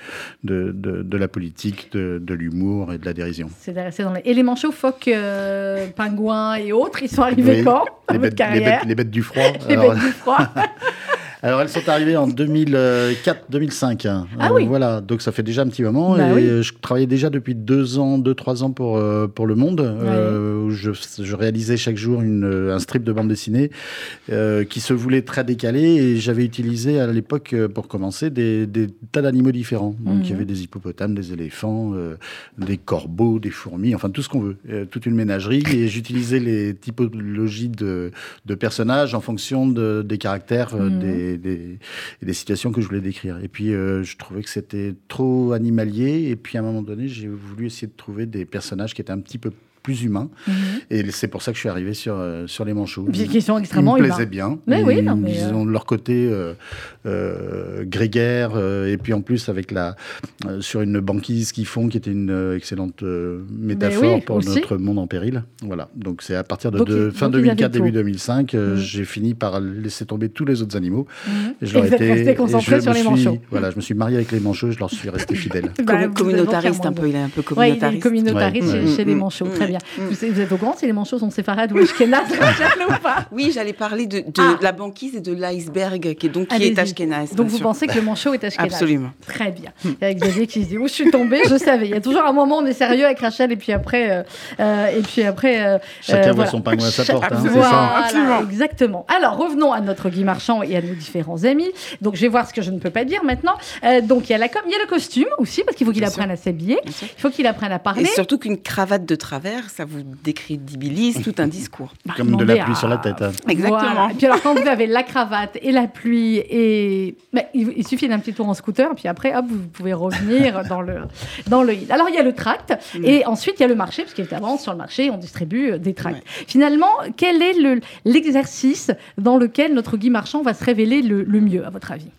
de, de, de la politique, de, de l'humour et de la dérision. C'est dans les éléments chauds, phoques, euh, pingouins et autres. Ils sont arrivés Oui, quand les bêtes, les, bêtes, les bêtes du froid. Les Alors, bêtes du froid. Alors, elles sont arrivées en 2004-2005. Ah oui. Voilà, donc ça fait déjà un petit moment. Bah et oui. euh, je travaillais déjà depuis deux ans, deux, trois ans pour, euh, pour Le Monde. euh, où je, je réalisais chaque jour une, euh, un strip de bande dessinée euh, qui se voulait très décalé. Et j'avais utilisé à l'époque, euh, pour commencer, des, des tas d'animaux différents. Donc, Mhm. il y avait des hippopotames, des éléphants, euh, des corbeaux, des fourmis, enfin tout ce qu'on veut. Euh, toute une ménagerie. Et j'utilisais les typologies de, de personnages en fonction de, des caractères, euh, Mhm. Des, des, situations que je voulais décrire. Et puis, euh, je trouvais que c'était trop animalier. Et puis, à un moment donné, j'ai voulu essayer de trouver des personnages qui étaient un petit peu plus humains. Mhm. Et c'est pour ça que je suis arrivé sur, euh, sur les manchots. Puis qui sont Ils extrêmement me humains. plaisaient bien. Mais ils, oui, non, mais, ils euh, ont leur côté euh, euh, grégaire euh, et puis en plus avec la euh, sur une banquise qu'ils font qui était une euh, excellente euh, métaphore oui, pour aussi. notre monde en péril. Voilà. Donc c'est à partir de, Donc, de- ils- fin donc, ils avaient 2004 début tout. 2005 euh, Mhm. j'ai fini par laisser tomber tous les autres animaux. Mhm. Et je Et leur étais- concentré je sur me suis-. Voilà, je me suis marié avec les manchots, je leur suis resté fidèle. Bah, communautariste un peu, il est un peu Ouais, il est communautariste. communautariste Ouais. chez, chez les Mm, manchots. mm, Très bien. mm. Vous, vous êtes au courant si les manchots sont séfarades ou ashkénazes, ou pas Oui, j'allais parler de, de Ah. la banquise et de l'iceberg qui est donc qui est ashkénaze. Donc vous sûr. pensez que le manchot est ashkénaze Absolument. Très bien. Et avec Xavier qui se dit où je suis tombée, je savais. Il y a toujours un moment où on est sérieux avec Rachel et puis après, euh, euh, et puis après. euh, Chacun euh, voit voilà. son pingouin à sa porte. hein, ça. Absolument. exactement. Alors revenons à notre Guy Marchand et à nos différents amis. Donc je vais voir ce que je ne peux pas dire maintenant. Euh, donc il y a la com, il y a le costume aussi parce qu'il faut qu'il apprenne sûr. à s'habiller. Il faut qu'il apprenne à parler. Et surtout qu'une cravate de travers, ça vous décrédibilise tout un discours. Comme de la pluie à- sur la tête. hein. Exactement. Voilà. Et puis alors quand vous avez la cravate et la pluie et bah, il, il suffit d'un petit tour en scooter puis après hop vous pouvez revenir dans le dans le. Alors il y a le tract Mm. et ensuite il y a le marché parce qu'évidemment sur le marché on distribue euh, des tracts. Ouais. Finalement quel est le l'exercice dans lequel notre Guy Marchand va se révéler le, le mieux à votre avis?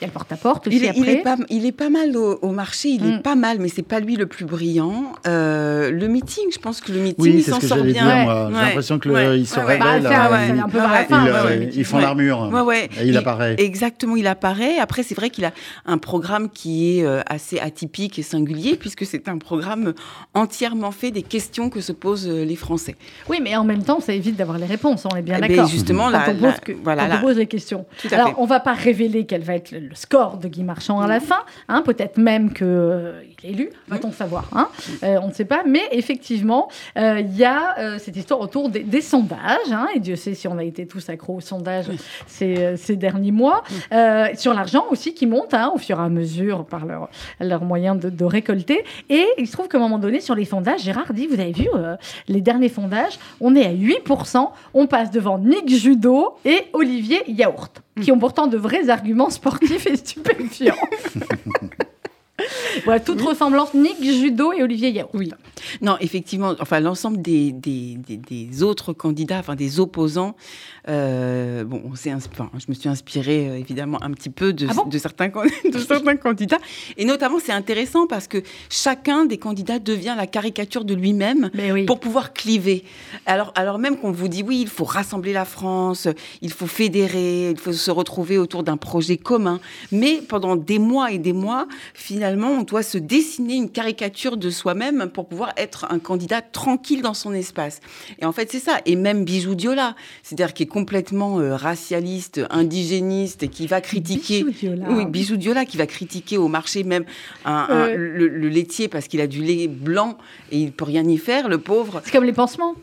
Il y a le porte-à-porte aussi Il est, après. il est pas, il est pas mal au, au marché, il Mm. est pas mal, mais c'est pas lui le plus brillant. Euh, le meeting, je pense que le meeting, Oui, il s'en sort bien. J'ai l'impression qu'ils Ouais. se Ouais, ouais. Bah, révèlent. un- euh, ils- euh, ils font Ouais. l'armure. Ouais, ouais. Et il apparaît. Exactement, il apparaît. Après, c'est vrai qu'il a un programme qui est assez atypique et singulier, puisque c'est un programme entièrement fait des questions que se posent les Français. Oui, mais en même temps, ça évite d'avoir les réponses, on est bien Eh ben, d'accord. justement, quand la- on pose, la- que- voilà, quand on la- pose les questions. Alors, on va pas révéler quel va être le, le score de Guy Marchand à la fin. Hein, Peut-être même qu'il est élu, va-t-on savoir. Hein Euh, on ne sait pas. Mais effectivement, euh, il y a euh, cette histoire autour des, des sondages. hein, et Dieu sait si on a été tous accros aux sondages ces, euh, ces derniers mois. Euh, sur l'argent aussi qui monte au fur et à mesure par leur, leur moyen de, de récolter. Et il se trouve qu'à un moment donné, sur les sondages, Gérard dit, vous avez vu, euh, les derniers sondages, on est à 8%, on passe devant Nick Judo et Olivier Yaourt, qui ont pourtant de vrais arguments sportifs et stupéfiants. voilà, toute ressemblance, Nick Judo et Olivier Yaourt. Oui. Non, effectivement, enfin, l'ensemble des, des, des- des autres candidats, enfin, des opposants, euh, bon, on s'est insp- enfin, je me suis inspirée, euh, évidemment, un petit peu de, Ah bon de, certains, de certains candidats. Et notamment, c'est intéressant parce que chacun des candidats devient la caricature de lui-même oui. pour pouvoir cliver. Alors, alors même qu'on vous dit, oui, il faut rassembler la France, il faut fédérer, il faut se retrouver autour d'un projet commun. Mais pendant des mois et des mois, finalement, on doit se dessiner une caricature de soi-même pour pouvoir être un candidat tranquille dans son espace. Et en fait, c'est ça. Et même Bijou Diola, c'est-à-dire qui est complètement euh, racialiste, indigéniste et qui va critiquer... Bijou Diola. Oui, Bijou Diola qui va critiquer au marché même un- un- Euh. le, le laitier parce qu'il a du lait blanc et il peut rien y faire, le pauvre. C'est comme les pansements.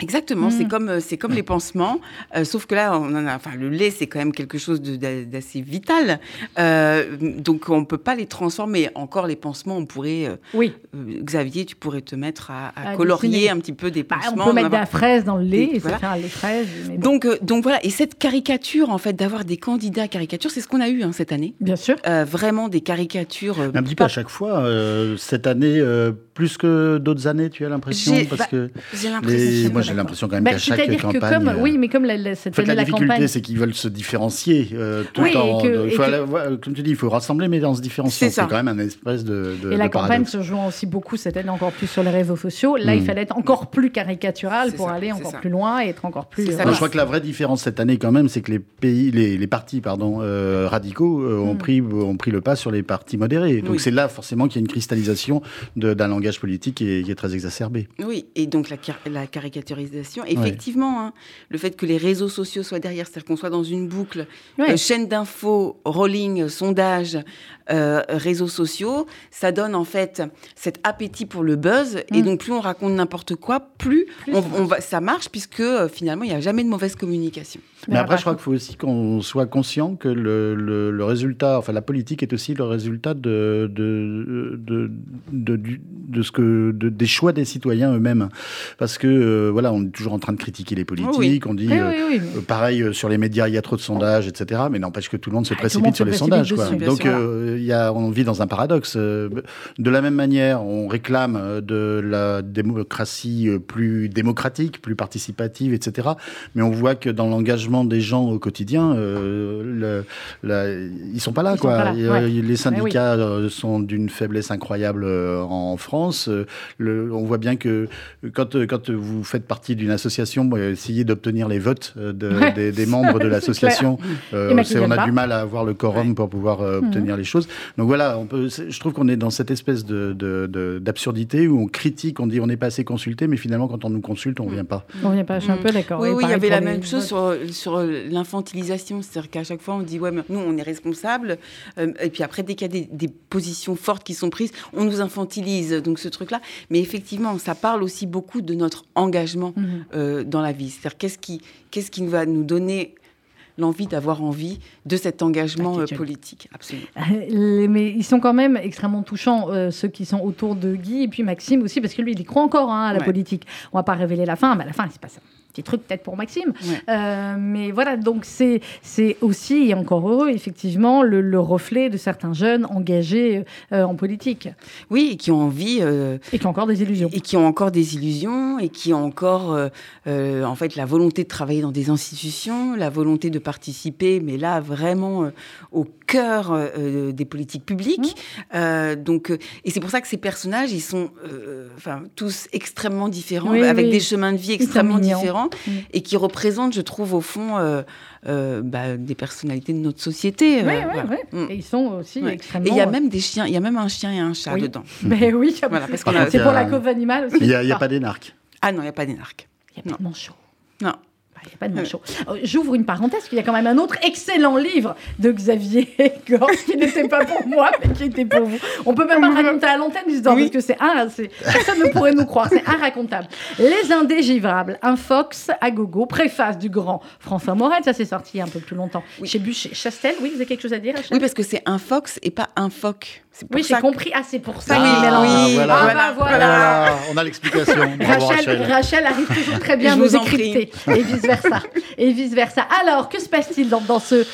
Exactement, Mm. c'est comme euh, c'est comme les pansements, euh, sauf que là, on en a, enfin, le lait, c'est quand même quelque chose d'assez vital, Euh, donc on peut pas les transformer. Encore les pansements, on pourrait, euh, Oui. euh, Xavier, tu pourrais te mettre à, à À colorier dessiner. un petit peu des Bah, pansements. on peut mettre de la fraise dans le lait Et et voilà. ça fait un lait fraise. mais bon. donc, euh, donc voilà, et cette caricature, en fait, d'avoir des candidats caricatures, c'est ce qu'on a eu hein, cette année. Bien sûr. Euh, vraiment des caricatures. euh, Un petit peu pas- à chaque fois. euh, cette année, euh, plus que d'autres années, tu as l'impression? Parce bah, que J'ai l'impression. J'ai l'impression quand même Bah, qu'à chaque que campagne. comme, euh, oui, mais comme la, la- En cette fait, année, la la difficulté, campagne. c'est qu'ils veulent se différencier euh, tout Oui, le temps. que- de- faut que- aller voir- comme tu dis, il faut rassembler, mais en se différenciant. C'est quand même un espèce de, de, Et la de campagne se jouant aussi beaucoup cette année encore plus sur les réseaux sociaux. Là, il Mm. fallait être encore plus caricatural C'est pour ça, aller encore ça. plus loin et être encore plus. Euh, ça, Non, je crois que la vraie différence cette année, quand même, c'est que les pays, les, les partis, pardon, euh, radicaux euh, ont Mm. pris ont pris le pas sur les partis modérés. Donc c'est là forcément qu'il y a une cristallisation d'un langage politique qui est, très exacerbé. Oui, et donc la, car- effectivement, hein, le fait que les réseaux sociaux soient derrière, c'est-à-dire qu'on soit dans une boucle, Ouais. euh, chaîne d'infos, rolling, sondage, euh, réseaux sociaux, ça donne en fait cet appétit pour le buzz, et Mm. donc plus on raconte n'importe quoi, plus, Plus on, ça on va, ça marche, puisque euh, finalement, il n'y a jamais de mauvaise communication. Mais Mais après, après- je crois qu'il faut aussi qu'on soit conscient que le, le- le résultat, enfin la politique est aussi le résultat de, de, de, de, du- de ce que, de- des choix des citoyens eux-mêmes. Parce que euh, voilà, on est toujours en train de critiquer les politiques, oui. on dit Oui, euh, euh, pareil euh, sur les médias, il y a trop de sondages, etc. Mais n'empêche que tout le monde se Ah, monde précipite sur se les sondages. Dessus, Donc y a, on vit dans un paradoxe. De la même manière, on réclame de la démocratie plus démocratique, plus participative, etc. Mais on voit que dans l'engagement des gens au quotidien, le, la- ils sont pas là. Ils sont quoi. pas là, Et, ouais. Les syndicats euh, sont d'une faiblesse incroyable en France. Le- on voit bien que quand, quand vous faites partie partie d'une association, essayer d'obtenir les votes de, des, membres de l'association. on a du mal à avoir le quorum pour pouvoir obtenir mhm. les choses. Donc voilà, on peut, je trouve qu'on est dans cette espèce d'absurdité de, où on critique, on dit on n'est pas assez consulté, mais finalement quand on nous consulte, on ne vient pas. On vient pas, je suis un peu d'accord. Oui, oui, il y avait la même chose sur, sur l'infantilisation, c'est-à-dire qu'à chaque fois on dit ouais, mais nous on est responsable, et puis après dès qu'il y a des, des positions fortes qui sont prises, on nous infantilise. Donc ce truc-là, mais effectivement, ça parle aussi beaucoup de notre engagement mhm. euh, dans la vie. C'est-à-dire qu'est-ce qui, qu'est-ce qui va nous donner l'envie d'avoir envie de cet engagement euh, politique? Absolument. Mais ils sont quand même extrêmement touchants, euh, ceux qui sont autour de Guy et puis Maxime aussi, parce que lui, il y croit encore hein, à la politique. On va pas révéler la fin, mais à la fin, c'est pas ça petit truc peut-être pour Maxime. Euh, mais voilà, donc c'est aussi, et encore heureux, effectivement, le, reflet de certains jeunes engagés euh, en politique. Oui, et qui ont envie... Euh, et qui ont encore des illusions. Et qui ont encore des illusions, et qui ont encore, en fait, la volonté de travailler dans des institutions, la volonté de participer, mais là, vraiment au cœur des politiques publiques. Mmh. donc, et c'est pour ça que ces personnages, ils sont enfin, tous extrêmement différents, avec des chemins de vie extrêmement différents. Mm. et qui représente, je trouve, au fond, euh, euh, bah, des personnalités de notre société. Oui, oui, oui. Et ils sont aussi extrêmement. Et il y a même des chiens, il y a même un chien et un chat dedans. Mais oui, c'est pour la cove animale aussi. Il n'y a, pas d'énarque. Ah non, il n'y a pas d'énarque. Il n'y a pas de manchot. Il n'y a pas de manchot. Euh, j'ouvre une parenthèse, qu'il y a quand même un autre excellent livre de Xavier Gorge qui n'était pas pour moi, mais qui était pour vous. On peut même pas raconter à l'antenne l'histoire, parce que c'est un, personne ne pourrait nous croire, c'est racontable. Les Indégivrables, un fox à gogo, préface du grand François Morel, ça s'est sorti un peu plus longtemps. Chez Bûcher. Chastel, oui, vous avez quelque chose à dire Oui, parce que c'est un fox et pas un phoque. Oui, j'ai compris. Ah, c'est pour ça ah, qu'il mélange. Oui, voilà, ah, bah, voilà. voilà. On a l'explication. Rachel, Rachel. arrive toujours très bien à nous décrypter. Et Et vice-versa. Alors, que se passe-t-il dans, dans ce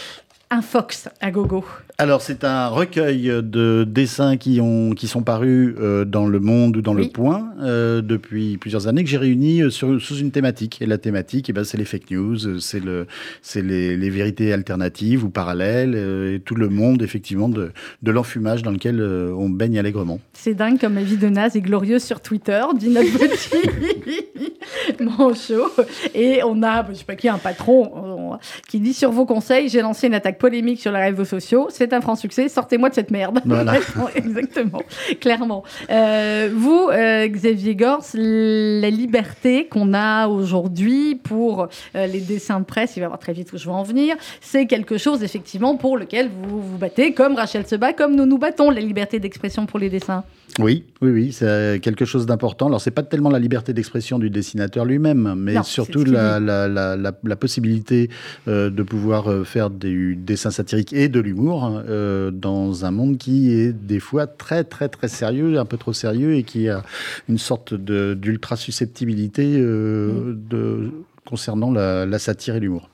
un fox à gogo alors, c'est un recueil de dessins qui, ont, qui sont parus euh, dans Le Monde ou dans Le Point euh, depuis plusieurs années, que j'ai réunis euh, sur, sous une thématique. Et la thématique, eh ben, c'est les fake news, c'est le, les, les vérités alternatives ou parallèles, et tout le monde, effectivement, de, de l'enfumage dans lequel on baigne allègrement. C'est dingue comme la vie de naze est glorieuse sur Twitter, dit notre petit manchot. Et on a, je sais pas qui, un patron qui dit sur vos conseils, j'ai lancé une attaque polémique sur les réseaux sociaux c'est un franc succès, sortez-moi de cette merde. Exactement, clairement. Euh, vous, euh, Xavier Gors, la liberté qu'on a aujourd'hui pour euh, les dessins de presse, il va y avoir très vite où je veux en venir, c'est quelque chose effectivement pour lequel vous vous battez, comme Rachel se bat, comme nous nous battons, la liberté d'expression pour les dessins. Oui, oui, oui, c'est quelque chose d'important. Alors, c'est pas tellement la liberté d'expression du dessinateur lui-même, mais surtout la, la, la, la, possibilité de pouvoir faire des dessins satiriques et de l'humour euh, dans un monde qui est des fois très très très sérieux, un peu trop sérieux et qui a une sorte d'ultra susceptibilité euh, mm. concernant la satire et l'humour.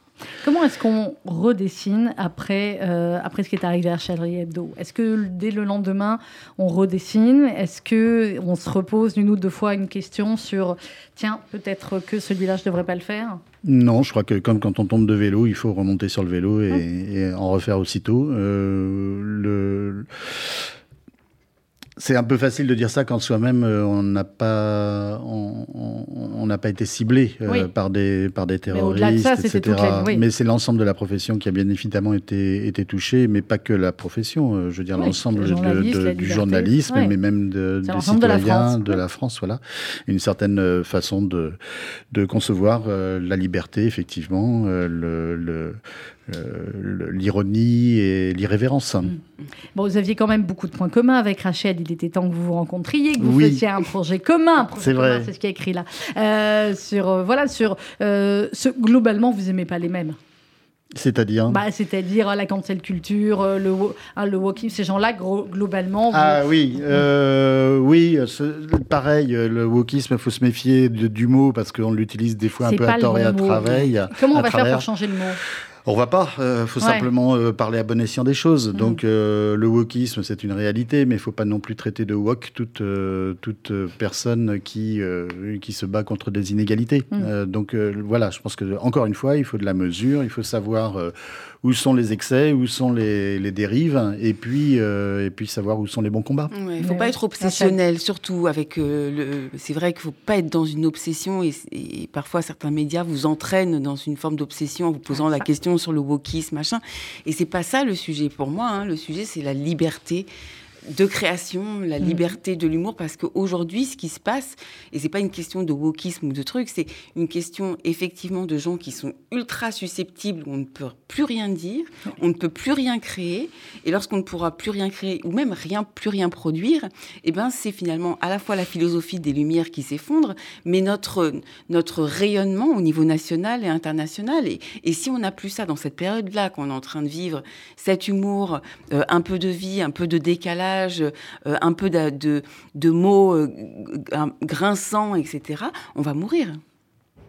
Comment est-ce qu'on redessine après, euh, après ce qui est arrivé à Charlie Hebdo? Est-ce que dès le lendemain, on redessine? Est-ce qu'on se repose une ou deux fois une question sur tiens, peut-être que celui-là, je ne devrais pas le faire? Non, je crois que comme quand on tombe de vélo, il faut remonter sur le vélo et, en refaire aussitôt. Euh, c'est un peu facile de dire ça quand soi-même euh, on n'a pas on n'a pas été ciblé euh, par des par des terroristes, mais etc. Mais c'est l'ensemble de la profession qui a bien évidemment été été touchée, mais pas que la profession. Euh, je veux dire l'ensemble du journalisme, mais même de, des citoyens de la France, voilà, une certaine façon de de concevoir la liberté, effectivement, le euh, l'ironie et l'irrévérence. Mm. Bon, vous aviez quand même beaucoup de points communs avec Rachel. Il était temps que vous vous rencontriez, que vous fassiez un projet commun. C'est vrai. C'est ce qui est écrit là. Euh, sur euh, voilà, sur ce, globalement, vous aimez pas les mêmes. C'est-à-dire? Bah, C'est-à-dire la cancel culture, le, hein, le walking, ces gens-là, globalement. Ah oui, oui, pareil, le wokisme, il faut se méfier du mot parce qu'on l'utilise des fois un peu à tort et à travers. Comment on va faire pour changer le mot? On va pas. Il faut Ouais. simplement euh, parler à bon escient des choses. Mhm. Donc, euh, le wokisme, c'est une réalité, mais il faut pas non plus traiter de wok toute, euh, toute euh, personne qui, euh, qui se bat contre des inégalités. Euh, donc, euh, voilà, je pense que, encore une fois, il faut de la mesure, il faut savoir euh, où sont les excès, où sont les, les dérives, et puis, euh, et puis savoir où sont les bons combats. Il ne faut pas être obsessionnel, surtout avec euh, le. C'est vrai qu'il ne faut pas être dans une obsession et, et parfois certains médias vous entraînent dans une forme d'obsession en vous posant Ah, la question sur le wokisme, machin. Et c'est pas ça le sujet pour moi. hein. Le sujet, c'est la liberté de création, la Mhm. liberté de l'humour, parce qu'aujourd'hui, ce qui se passe, et c'est pas une question de wokisme ou de trucs, c'est une question effectivement de gens qui sont ultra susceptibles, où on ne peut plus rien dire, on ne peut plus rien créer, et lorsqu'on ne pourra plus rien créer, ou même rien, plus rien produire, eh ben, c'est finalement à la fois la philosophie des Lumières qui s'effondre, mais notre, notre rayonnement au niveau national et international. Et, et si on n'a plus ça dans cette période-là, qu'on est en train de vivre, cet humour, euh, un peu de vie, un peu de décalage, euh, un peu de, de, de mots euh, grinçants, etc., on va mourir.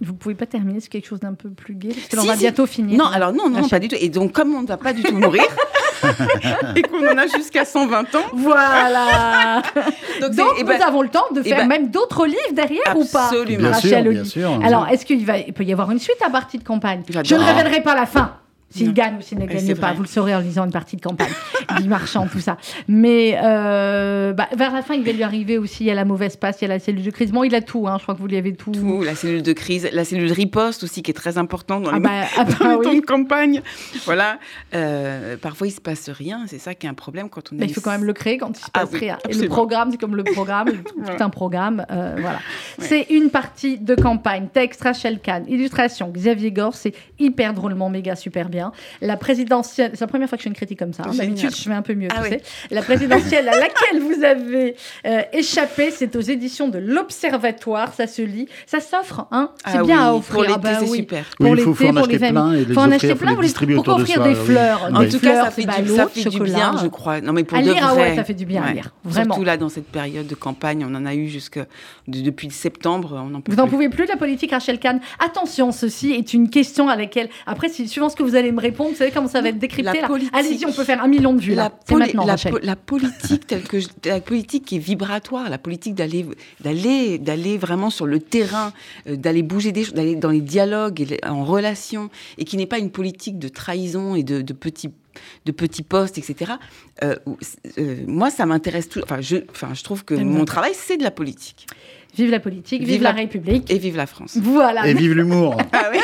Vous pouvez pas terminer sur quelque chose d'un peu plus gai Parce que là, on va si. bientôt finir. Non, alors non, non, pas du tout. Et donc, comme on ne va pas du tout mourir, et qu'on en a jusqu'à 120 ans, Voilà. donc, eh nous ben, avons le temps de eh faire ben, même d'autres livres derrière ou pas? Absolument. Bien sûr, Oli. bien sûr. Alors, est-ce qu'il va, il peut y avoir une suite à partie de campagne? Je ne révélerai pas la fin. S'il gagne ou s'il ne gagne pas, vrai. vous le saurez en lisant une partie de campagne. Guy Marchand, tout ça. Mais euh, bah, vers la fin, il va lui arriver aussi, il y a la mauvaise passe, il y a la cellule de crise. Bon, il a tout, hein, je crois que vous lui avez tout. tout, la cellule de crise, la cellule de riposte aussi, qui est très importante dans Ah les, bah, ah bah dans les temps de campagne. Voilà. Euh, parfois, il se passe rien. C'est ça qui est un problème quand on. Mais il faut quand même le créer quand il se Ah passe oui, rien. Et le programme, c'est comme le programme, tout un programme. euh, voilà. Ouais. C'est une partie de campagne. Texte, Rachel Kahn. Illustration, Xavier Gore. C'est hyper drôlement, méga, super bien. La présidentielle, c'est la première fois que je fais une critique comme ça. hein. D'habitude, je fais un peu mieux, Ah tu oui. sais. La présidentielle à laquelle vous avez euh, échappé, c'est aux éditions de l'Observatoire. Ça se lit. Ça s'offre, hein. C'est Ah bien oui, à Pour offrir. l'été, Ah bah c'est oui. super. Pour il l'été, en pour acheter les amis. plein et les Faut en offrir, acheter plein. vous les- distribuer Pourquoi autour de offrir soi. des fleurs En Des tout fleurs, cas, ça c'est fait, du, ballot, ça fait du chocolat. bien, je crois. Non, mais pour À de lire, ah vrai. ouais, ça fait du bien à lire. Vraiment. Surtout là, dans cette période de campagne, on en a eu jusque de- depuis septembre. On en peut Vous n'en pouvez plus de la politique, Rachel Kahn. Attention, ceci est une question à laquelle, après, suivant ce que vous allez me répondre, vous savez comment ça va être décrypté La là. Allez-y, on peut faire un million de vues la, là. C'est maintenant, la, Rachel. po- la politique telle que je- la politique qui est vibratoire, la politique d'aller d'aller d'aller vraiment sur le terrain, euh, d'aller bouger des choses, d'aller dans les dialogues et les- en relation, et qui n'est pas une politique de trahison et de, de petits de petits postes, etc. Euh, euh, moi, ça m'intéresse tout. Enfin, je, enfin, je trouve que mon travail, c'est de la politique. Vive la politique, vive, Vive la la- République. Et vive la France. Voilà. Et vive l'humour Ah oui.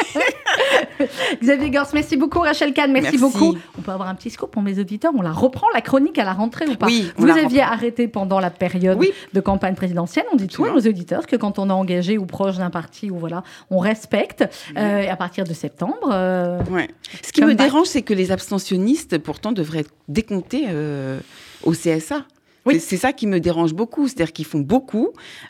Xavier Gors, merci beaucoup. Rachel Kahn, merci, Merci. beaucoup. On peut avoir un petit scoop pour mes auditeurs. On la reprend, la chronique à la rentrée ou pas Oui, Vous aviez reprend. arrêté pendant la période Oui. de campagne présidentielle. On dit toujours Absolument. aux auditeurs que quand on est engagé ou proche d'un parti, ou voilà, on respecte. Euh, et à partir de septembre, euh, Ouais. Ce qui me back. dérange, c'est que les abstentionnistes, pourtant, devraient être décomptés euh, au CSA. Oui. C'est- ça qui me dérange beaucoup, c'est-à-dire qu'ils font beaucoup,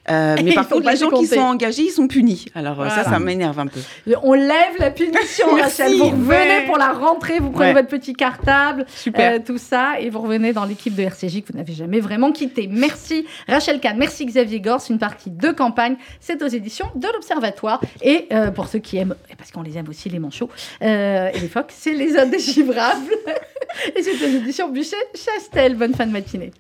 euh, mais par contre, les gens qui sont engagés, ils sont punis. Alors euh, ça, ça m'énerve un peu. on lève la punition, Rachel. Vous revenez ouais. pour la rentrée, vous prenez Ouais. votre petit cartable, Super. euh, tout ça, et vous revenez dans l'équipe de RCJ que vous n'avez jamais vraiment quitté. Merci Rachel Kahn, merci Xavier Gors, une partie de campagne. C'est aux éditions de l'Observatoire. Et euh, pour ceux qui aiment, parce qu'on les aime aussi, les manchots et les phoques, c'est les indéchiffrables. et c'est aux éditions Bûcher-Chastel. Bonne fin de matinée.